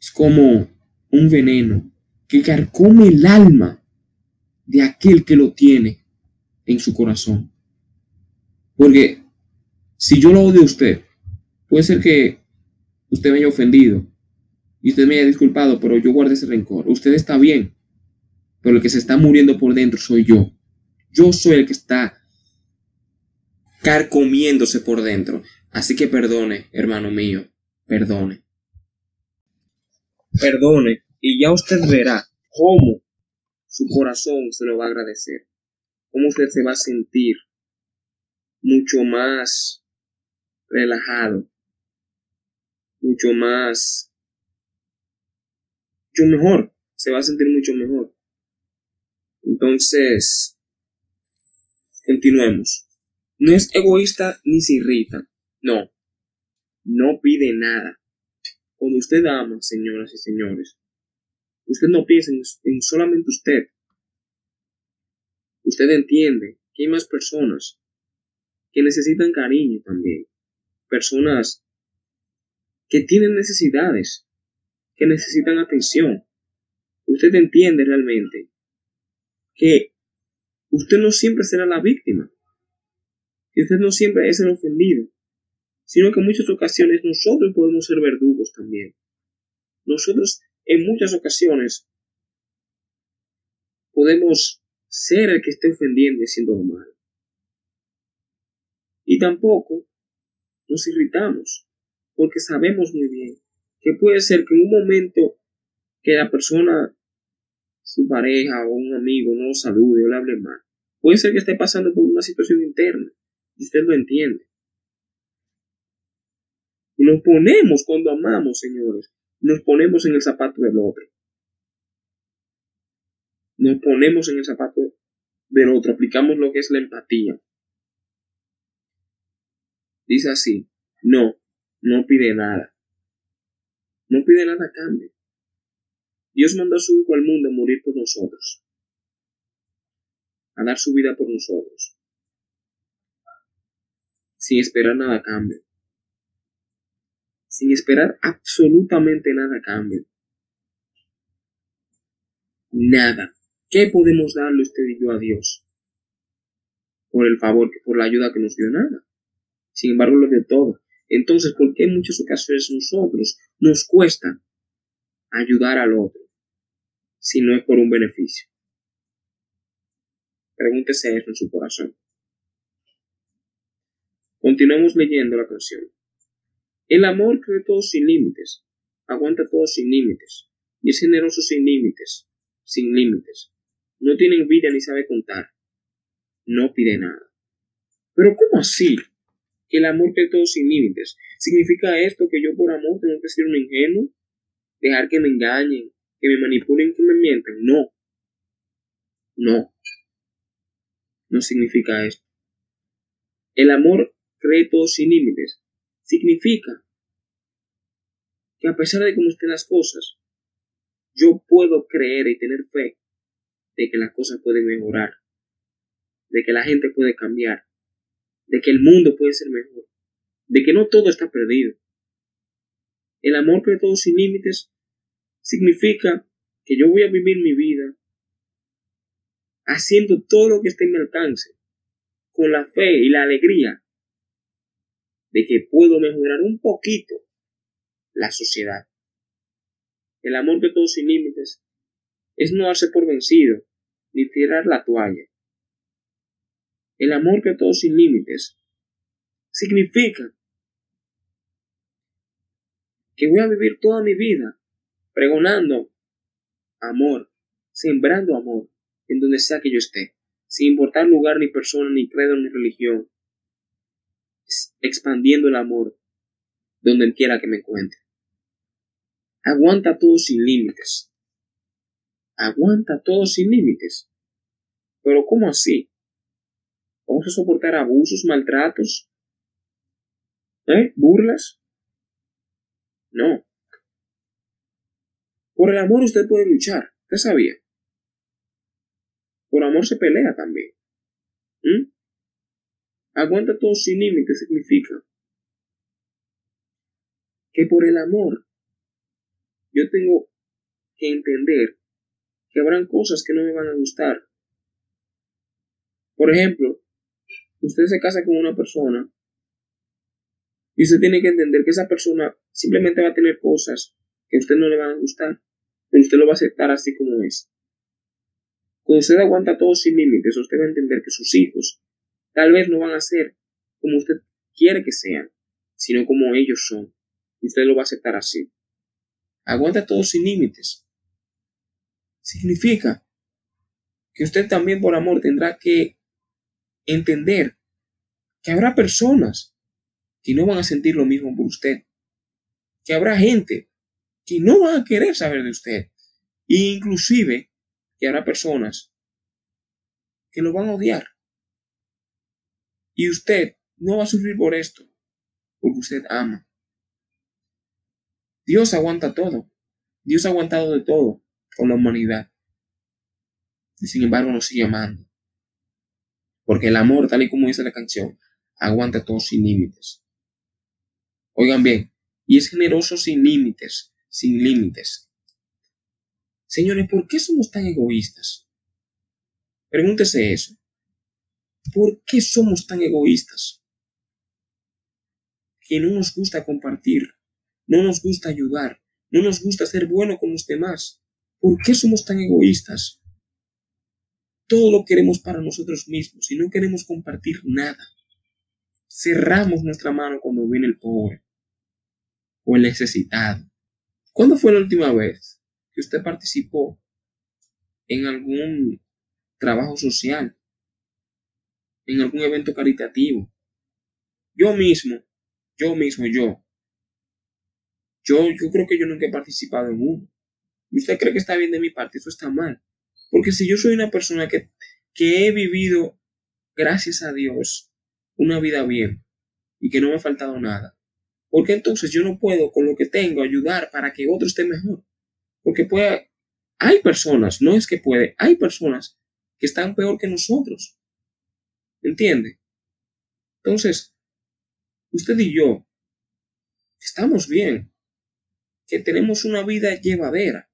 es como un veneno que carcome el alma de aquel que lo tiene en su corazón. Porque si yo lo odio a usted, puede ser que usted me haya ofendido y usted me haya disculpado, pero yo guarde ese rencor. Usted está bien, pero el que se está muriendo por dentro soy yo. Yo soy el que está carcomiéndose por dentro. Así que perdone, hermano mío, perdone. Perdone y ya usted verá cómo su corazón se lo va a agradecer. Cómo usted se va a sentir mucho más relajado, mucho más, mucho mejor, se va a sentir mucho mejor. Entonces, continuemos. No es egoísta ni se irrita, no, no pide nada. Cuando usted ama, señoras y señores, usted no piensa en, solamente usted. Usted entiende que hay más personas que necesitan cariño también. Personas que tienen necesidades, que necesitan atención. Usted entiende realmente que usted no siempre será la víctima, que usted no siempre es el ofendido, sino que en muchas ocasiones nosotros podemos ser verdugos también. Nosotros en muchas ocasiones podemos ser el que esté ofendiendo y haciendo lo malo. Y tampoco nos irritamos, porque sabemos muy bien que puede ser que en un momento que la persona, su pareja o un amigo no lo salude o le hable mal, puede ser que esté pasando por una situación interna y usted lo entiende. Nos ponemos cuando amamos, señores, nos ponemos en el zapato del otro. Nos ponemos en el zapato del otro, aplicamos lo que es la empatía. Dice así, no, no pide nada. No pide nada a cambio. Dios mandó a su Hijo al mundo a morir por nosotros, a dar su vida por nosotros, sin esperar nada a cambio sin esperar absolutamente nada a cambio. Nada. ¿Qué podemos darle usted y yo a Dios? Por el favor, por la ayuda que nos dio nada. Sin embargo, lo dio todo. Entonces, ¿por qué en muchas ocasiones nosotros nos cuesta ayudar al otro si no es por un beneficio? Pregúntese eso en su corazón. Continuamos leyendo la canción. El amor cree todo sin límites, aguanta todo sin límites, y es generoso sin límites, sin límites. No tiene envidia ni sabe contar. No pide nada. Pero ¿cómo así? El amor cree todo sin límites. ¿Significa esto que yo por amor tengo que ser un ingenuo? ¿Dejar que me engañen, que me manipulen, que me mientan? No. No. No significa esto. El amor cree todo sin límites. Significa que a pesar de cómo estén las cosas, yo puedo creer y tener fe de que las cosas pueden mejorar, de que la gente puede cambiar, de que el mundo puede ser mejor, de que no todo está perdido. El amor cree todo sin límites significa que yo voy a vivir mi vida haciendo todo lo que esté en mi alcance, con la fe y la alegría de que puedo mejorar un poquito la sociedad. El amor de todos sin límites es no darse por vencido ni tirar la toalla. El amor de todos sin límites significa que voy a vivir toda mi vida pregonando amor, sembrando amor en donde sea que yo esté, sin importar lugar ni persona ni credo ni religión, expandiendo el amor donde quiera que me encuentre. Aguanta todo sin límites. Aguanta todo sin límites. Pero ¿cómo así? ¿Vamos a soportar abusos, maltratos? ¿Eh? ¿Burlas? No. Por el amor usted puede luchar. ¿Usted sabía? Por amor se pelea también. ¿Mm? Aguanta todo sin límites significa que por el amor yo tengo que entender que habrán cosas que no me van a gustar. Por ejemplo, usted se casa con una persona y usted tiene que entender que esa persona simplemente va a tener cosas que a usted no le van a gustar, pero usted lo va a aceptar así como es. Cuando usted aguanta todo sin límites, usted va a entender que sus hijos tal vez no van a ser como usted quiere que sean, sino como ellos son. Y usted lo va a aceptar así. Aguanta todo sin límites. Significa que usted también por amor tendrá que entender que habrá personas que no van a sentir lo mismo por usted. Que habrá gente que no van a querer saber de usted. E inclusive que habrá personas que lo van a odiar. Y usted no va a sufrir por esto, porque usted ama. Dios aguanta todo. Dios ha aguantado de todo con la humanidad. Y sin embargo nos sigue amando. Porque el amor, tal y como dice la canción, aguanta todo sin límites. Oigan bien, y es generoso sin límites, sin límites. Señores, ¿por qué somos tan egoístas? Pregúntese eso. ¿Por qué somos tan egoístas? Que no nos gusta compartir, no nos gusta ayudar, no nos gusta ser bueno con los demás. ¿Por qué somos tan egoístas? Todo lo queremos para nosotros mismos y no queremos compartir nada. Cerramos nuestra mano cuando viene el pobre o el necesitado. ¿Cuándo fue la última vez que usted participó en algún trabajo social, en algún evento caritativo. Yo mismo, yo mismo, yo, yo, yo creo que yo nunca he participado en uno. ¿Y usted cree que está bien de mi parte? Eso está mal. Porque si yo soy una persona que, que he vivido, gracias a Dios, una vida bien y que no me ha faltado nada, ¿por qué entonces yo no puedo con lo que tengo ayudar para que otro esté mejor? Porque puede, hay personas, no es que puede, hay personas que están peor que nosotros. ¿Entiende? Entonces, usted y yo estamos bien, que tenemos una vida llevadera,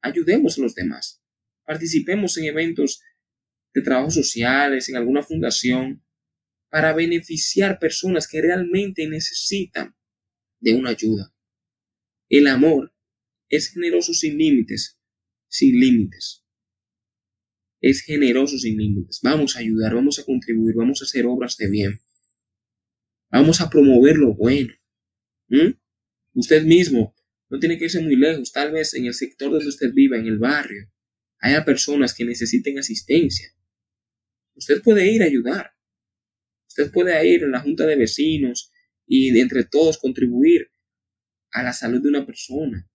ayudemos a los demás, participemos en eventos de trabajo sociales, en alguna fundación, para beneficiar personas que realmente necesitan de una ayuda. El amor es generoso sin límites, sin límites. Es generoso sin límites. Vamos a ayudar, vamos a contribuir, vamos a hacer obras de bien. Vamos a promover lo bueno. Usted mismo no tiene que irse muy lejos. Tal vez en el sector donde usted viva, en el barrio, haya personas que necesiten asistencia. Usted puede ir a ayudar. Usted puede ir a la junta de vecinos y de entre todos contribuir a la salud de una persona.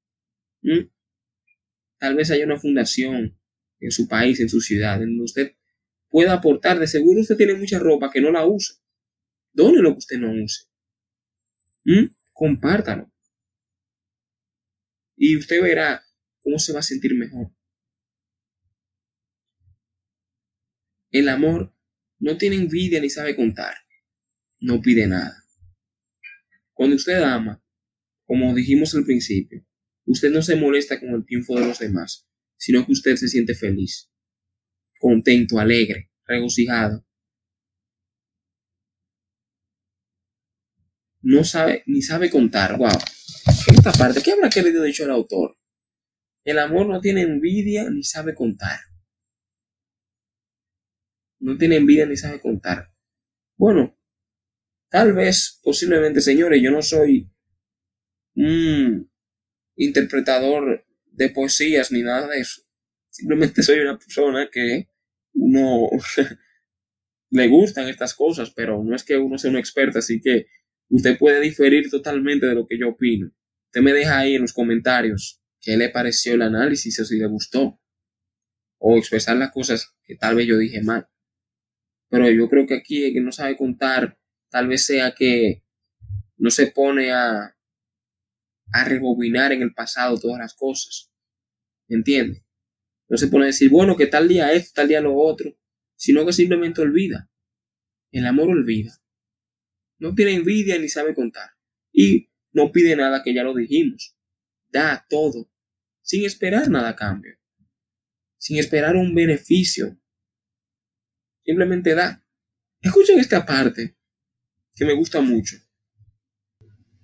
Tal vez haya una fundación en su país, en su ciudad, en donde usted pueda aportar. De seguro usted tiene mucha ropa que no la usa. Done lo que usted no use. Compártalo. Y usted verá cómo se va a sentir mejor. El amor no tiene envidia ni sabe contar. No pide nada. Cuando usted ama, como dijimos al principio, usted no se molesta con el triunfo de los demás, sino que usted se siente feliz, contento, alegre, regocijado. No sabe ni sabe contar. Wow. Esta parte, ¿qué habrá querido dicho el autor? El amor no tiene envidia ni sabe contar. No tiene envidia ni sabe contar. Bueno, tal vez, posiblemente, señores, yo no soy un interpretador de poesías ni nada de eso. Simplemente soy una persona que uno le gustan estas cosas, pero no es que uno sea un experto, así que usted puede diferir totalmente de lo que yo opino. Usted me deja ahí en los comentarios qué le pareció el análisis o si le gustó. O expresar las cosas que tal vez yo dije mal. Pero yo creo que aquí el que no sabe contar, tal vez sea que no se pone a, a rebobinar en el pasado todas las cosas. ¿Entiende? No se pone a decir, bueno, que tal día esto, tal día lo otro, sino que simplemente olvida. El amor olvida. No tiene envidia ni sabe contar. Y no pide nada que ya lo dijimos. Da todo, sin esperar nada a cambio. Sin esperar un beneficio. Simplemente da. Escuchen esta parte que me gusta mucho.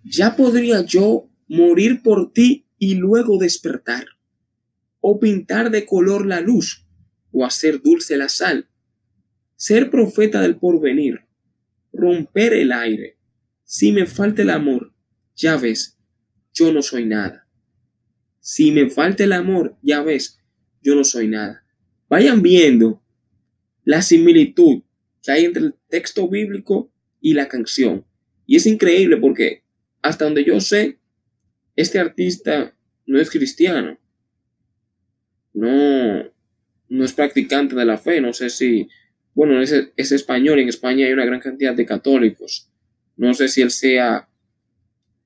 Ya podría yo morir por ti y luego despertar o pintar de color la luz, o hacer dulce la sal, ser profeta del porvenir, romper el aire. Si me falta el amor, ya ves, yo no soy nada. Si me falta el amor, ya ves, yo no soy nada. Vayan viendo la similitud que hay entre el texto bíblico y la canción. Y es increíble porque hasta donde yo sé, este artista no es cristiano no, no es practicante de la fe. No sé si, bueno, es, es español. En España hay una gran cantidad de católicos. No sé si él sea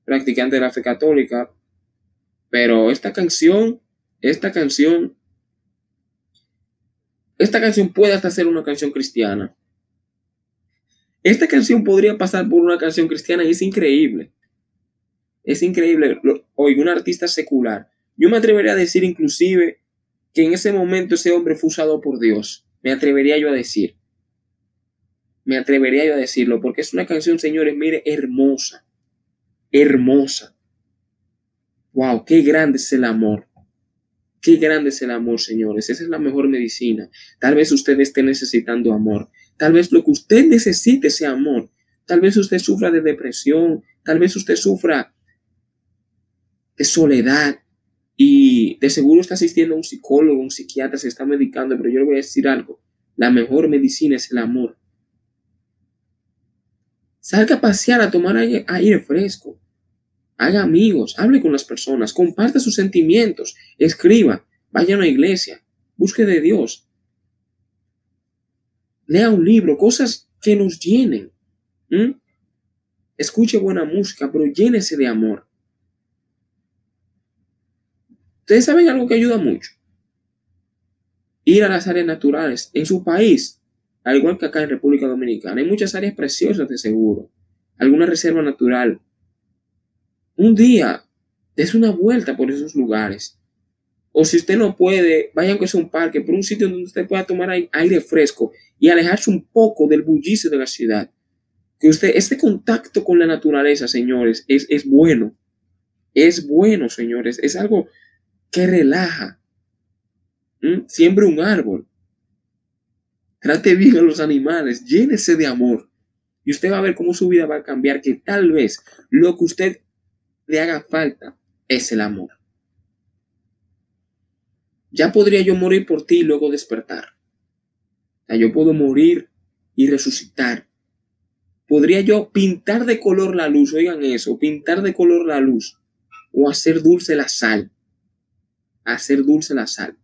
practicante de la fe católica, pero esta canción, esta canción, esta canción puede hasta ser una canción cristiana. Esta canción podría pasar por una canción cristiana y es increíble. Es increíble. Oigo, un artista secular. Yo me atrevería a decir inclusive que en ese momento ese hombre fue usado por Dios. Me atrevería yo a decir. Me atrevería yo a decirlo, porque es una canción, señores, mire, hermosa. Hermosa. Wow, qué grande es el amor. Qué grande es el amor, señores. Esa es la mejor medicina. Tal vez usted esté necesitando amor. Tal vez lo que usted necesite sea amor. Tal vez usted sufra de depresión. Tal vez usted sufra de soledad. Y de seguro está asistiendo a un psicólogo, un psiquiatra, se está medicando, pero yo le voy a decir algo. La mejor medicina es el amor. Salga a pasear, a tomar aire, fresco. Haga amigos, hable con las personas, comparta sus sentimientos, escriba, vaya a una iglesia, busque de Dios. Lea un libro, cosas que nos llenen. Escuche buena música, pero llénese de amor. Ustedes saben algo que ayuda mucho. Ir a las áreas naturales. En su país, al igual que acá en República Dominicana, hay muchas áreas preciosas de seguro. Alguna reserva natural. Un día, des una vuelta por esos lugares. O si usted no puede, vaya a un parque, por un sitio donde usted pueda tomar aire fresco y alejarse un poco del bullicio de la ciudad. Que usted, este contacto con la naturaleza, señores, es, es bueno. Es bueno, señores. Es algo que relaja. ¿Mm? Siembre un árbol. Trate bien a los animales. Llénese de amor. Y usted va a ver cómo su vida va a cambiar, que tal vez lo que usted le haga falta es el amor. Ya podría yo morir por ti y luego despertar. O yo puedo morir y resucitar. Podría yo pintar de color la luz, oigan eso, pintar de color la luz o hacer dulce la sal. Hacer dulce la sal.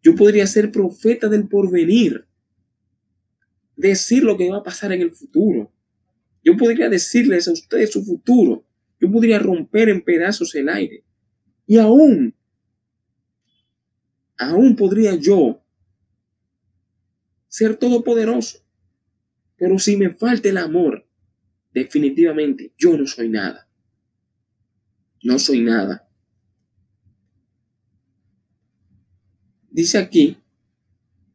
Yo podría ser profeta del porvenir. Decir lo que va a pasar en el futuro. Yo podría decirles a ustedes su futuro. Yo podría romper en pedazos el aire. Y aún, aún podría yo ser todopoderoso. Pero si me falta el amor, definitivamente yo no soy nada. No soy nada. Dice aquí,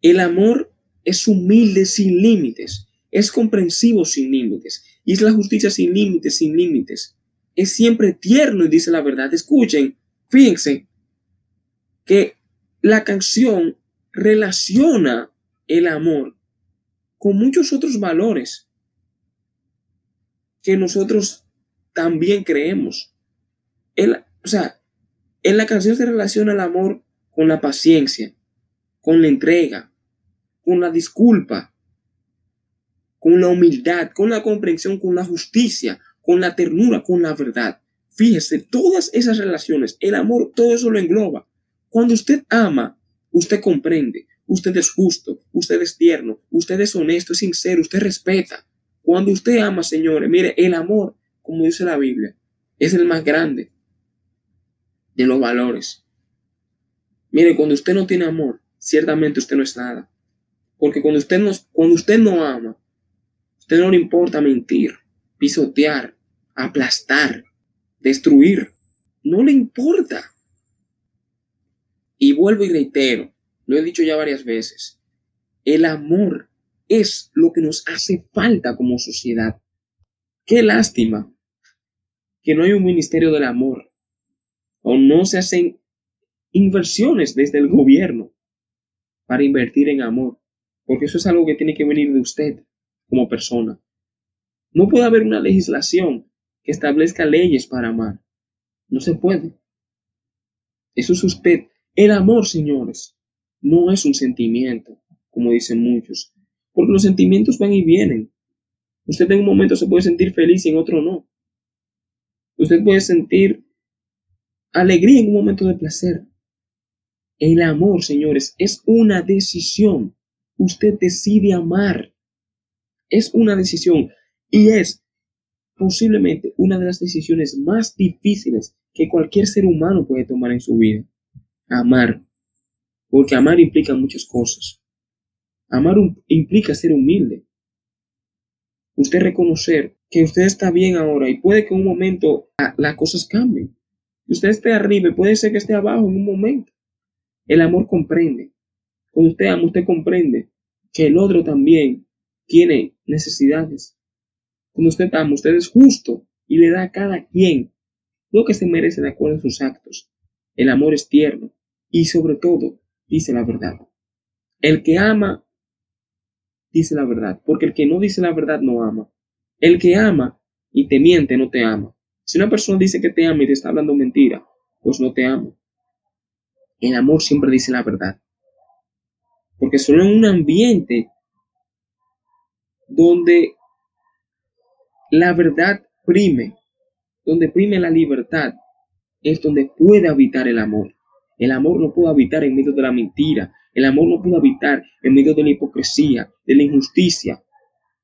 el amor es humilde sin límites, es comprensivo sin límites, y es la justicia sin límites, sin límites. Es siempre tierno y dice la verdad. Escuchen, fíjense que la canción relaciona el amor con muchos otros valores que nosotros también creemos. o sea, en la canción se relaciona el amor con la paciencia, con la entrega, con la disculpa, con la humildad, con la comprensión, con la justicia, con la ternura, con la verdad. Fíjese, todas esas relaciones, el amor, todo eso lo engloba. Cuando usted ama, usted comprende, usted es justo, usted es tierno, usted es honesto, es sincero, usted respeta. Cuando usted ama, señores, mire, el amor, como dice la Biblia, es el más grande de los valores. Mire, cuando usted no tiene amor, ciertamente usted no es nada. Porque cuando usted no, cuando usted no ama, usted no le importa mentir, pisotear, aplastar, destruir. No le importa. Y vuelvo y reitero, lo he dicho ya varias veces, el amor es lo que nos hace falta como sociedad. Qué lástima que no hay un ministerio del amor o no se hacen inversiones desde el gobierno para invertir en amor, porque eso es algo que tiene que venir de usted como persona. No puede haber una legislación que establezca leyes para amar. No se puede. Eso es usted. El amor, señores, no es un sentimiento, como dicen muchos, porque los sentimientos van y vienen. Usted en un momento se puede sentir feliz y en otro no. Usted puede sentir alegría en un momento de placer. El amor, señores, es una decisión. Usted decide amar. Es una decisión y es posiblemente una de las decisiones más difíciles que cualquier ser humano puede tomar en su vida. Amar. Porque amar implica muchas cosas. Amar implica ser humilde. Usted reconocer que usted está bien ahora y puede que en un momento las cosas cambien. Usted esté arriba y puede ser que esté abajo en un momento. El amor comprende. Cuando usted ama, usted comprende que el otro también tiene necesidades. Cuando usted ama, usted es justo y le da a cada quien lo que se merece de acuerdo a sus actos. El amor es tierno y sobre todo dice la verdad. El que ama, dice la verdad, porque el que no dice la verdad no ama. El que ama y te miente no te ama. Si una persona dice que te ama y te está hablando mentira, pues no te ama. El amor siempre dice la verdad. Porque solo en un ambiente donde la verdad prime, donde prime la libertad, es donde puede habitar el amor. El amor no puede habitar en medio de la mentira. El amor no puede habitar en medio de la hipocresía, de la injusticia,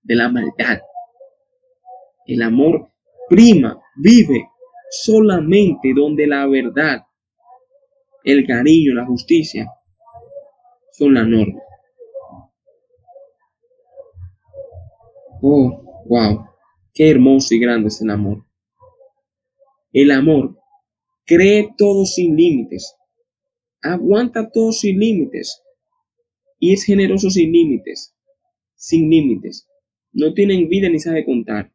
de la maldad. El amor prima, vive solamente donde la verdad, el cariño, la justicia son la norma. Oh, wow, qué hermoso y grande es el amor. El amor cree todo sin límites, aguanta todo sin límites y es generoso sin límites, sin límites. No tiene envidia ni sabe contar,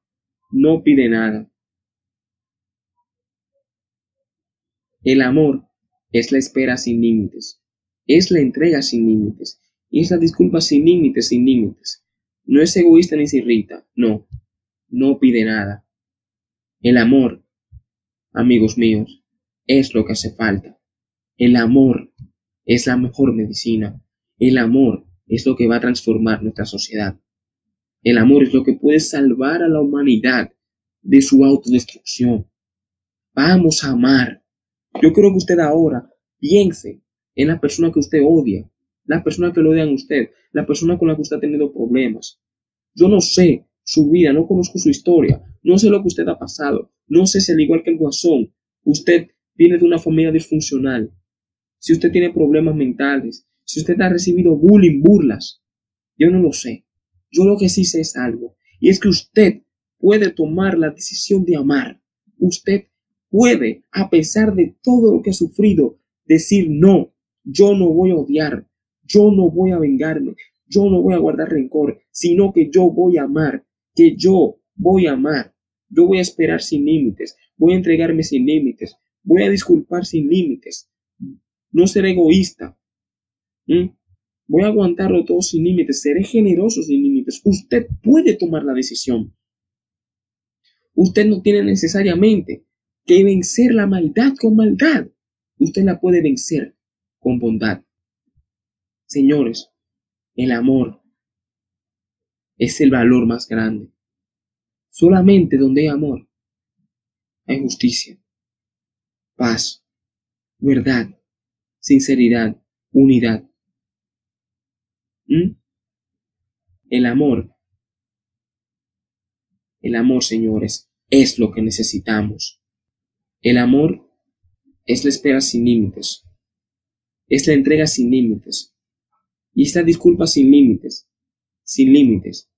no pide nada. El amor es la espera sin límites, es la entrega sin límites y es la disculpa sin límites, sin límites. No es egoísta ni se irrita, no, no pide nada. El amor, amigos míos, es lo que hace falta. El amor es la mejor medicina. El amor es lo que va a transformar nuestra sociedad. El amor es lo que puede salvar a la humanidad de su autodestrucción. Vamos a amar. Yo creo que usted ahora piense en la persona que usted odia, la persona que lo odia a usted, la persona con la que usted ha tenido problemas. Yo no sé su vida, no conozco su historia, no sé lo que usted ha pasado, no sé si al igual que el guasón, usted viene de una familia disfuncional, si usted tiene problemas mentales, si usted ha recibido bullying, burlas, yo no lo sé. Yo lo que sí sé es algo, y es que usted puede tomar la decisión de amar. Usted puede, a pesar de todo lo que ha sufrido, decir no, yo no voy a odiar, yo no voy a vengarme, yo no voy a guardar rencor, sino que yo voy a amar, que yo voy a amar, yo voy a esperar sin límites, voy a entregarme sin límites, voy a disculpar sin límites, no seré egoísta, voy a aguantarlo todo sin límites, seré generoso sin límites. Usted puede tomar la decisión. Usted no tiene necesariamente que vencer la maldad con maldad. Usted la puede vencer con bondad. Señores, el amor es el valor más grande. Solamente donde hay amor, hay justicia, paz, verdad, sinceridad, unidad. ¿Mm? El amor, el amor, señores, es lo que necesitamos. El amor es la espera sin límites, es la entrega sin límites y es la disculpa sin límites, sin límites.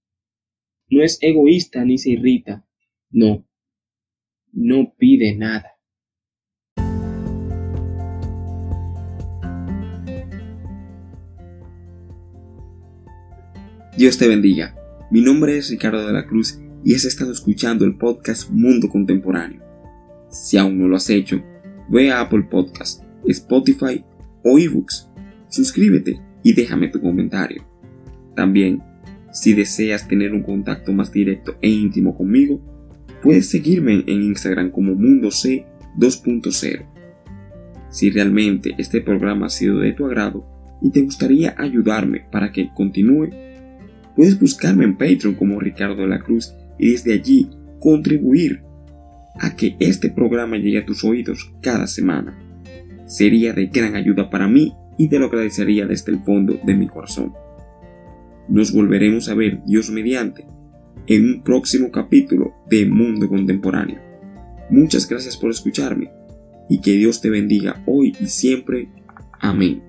No es egoísta ni se irrita, no, no pide nada. Dios te bendiga. Mi nombre es Ricardo de la Cruz y has estado escuchando el podcast Mundo Contemporáneo. Si aún no lo has hecho, ve a Apple Podcast, Spotify o eBooks. Suscríbete y déjame tu comentario. También, si deseas tener un contacto más directo e íntimo conmigo, puedes seguirme en Instagram como Mundo C 2.0. Si realmente este programa ha sido de tu agrado y te gustaría ayudarme para que continúe, Puedes buscarme en Patreon como Ricardo la Cruz y desde allí contribuir a que este programa llegue a tus oídos cada semana. Sería de gran ayuda para mí y te lo agradecería desde el fondo de mi corazón. Nos volveremos a ver, Dios mediante, en un próximo capítulo de Mundo Contemporáneo. Muchas gracias por escucharme y que Dios te bendiga hoy y siempre. Amén.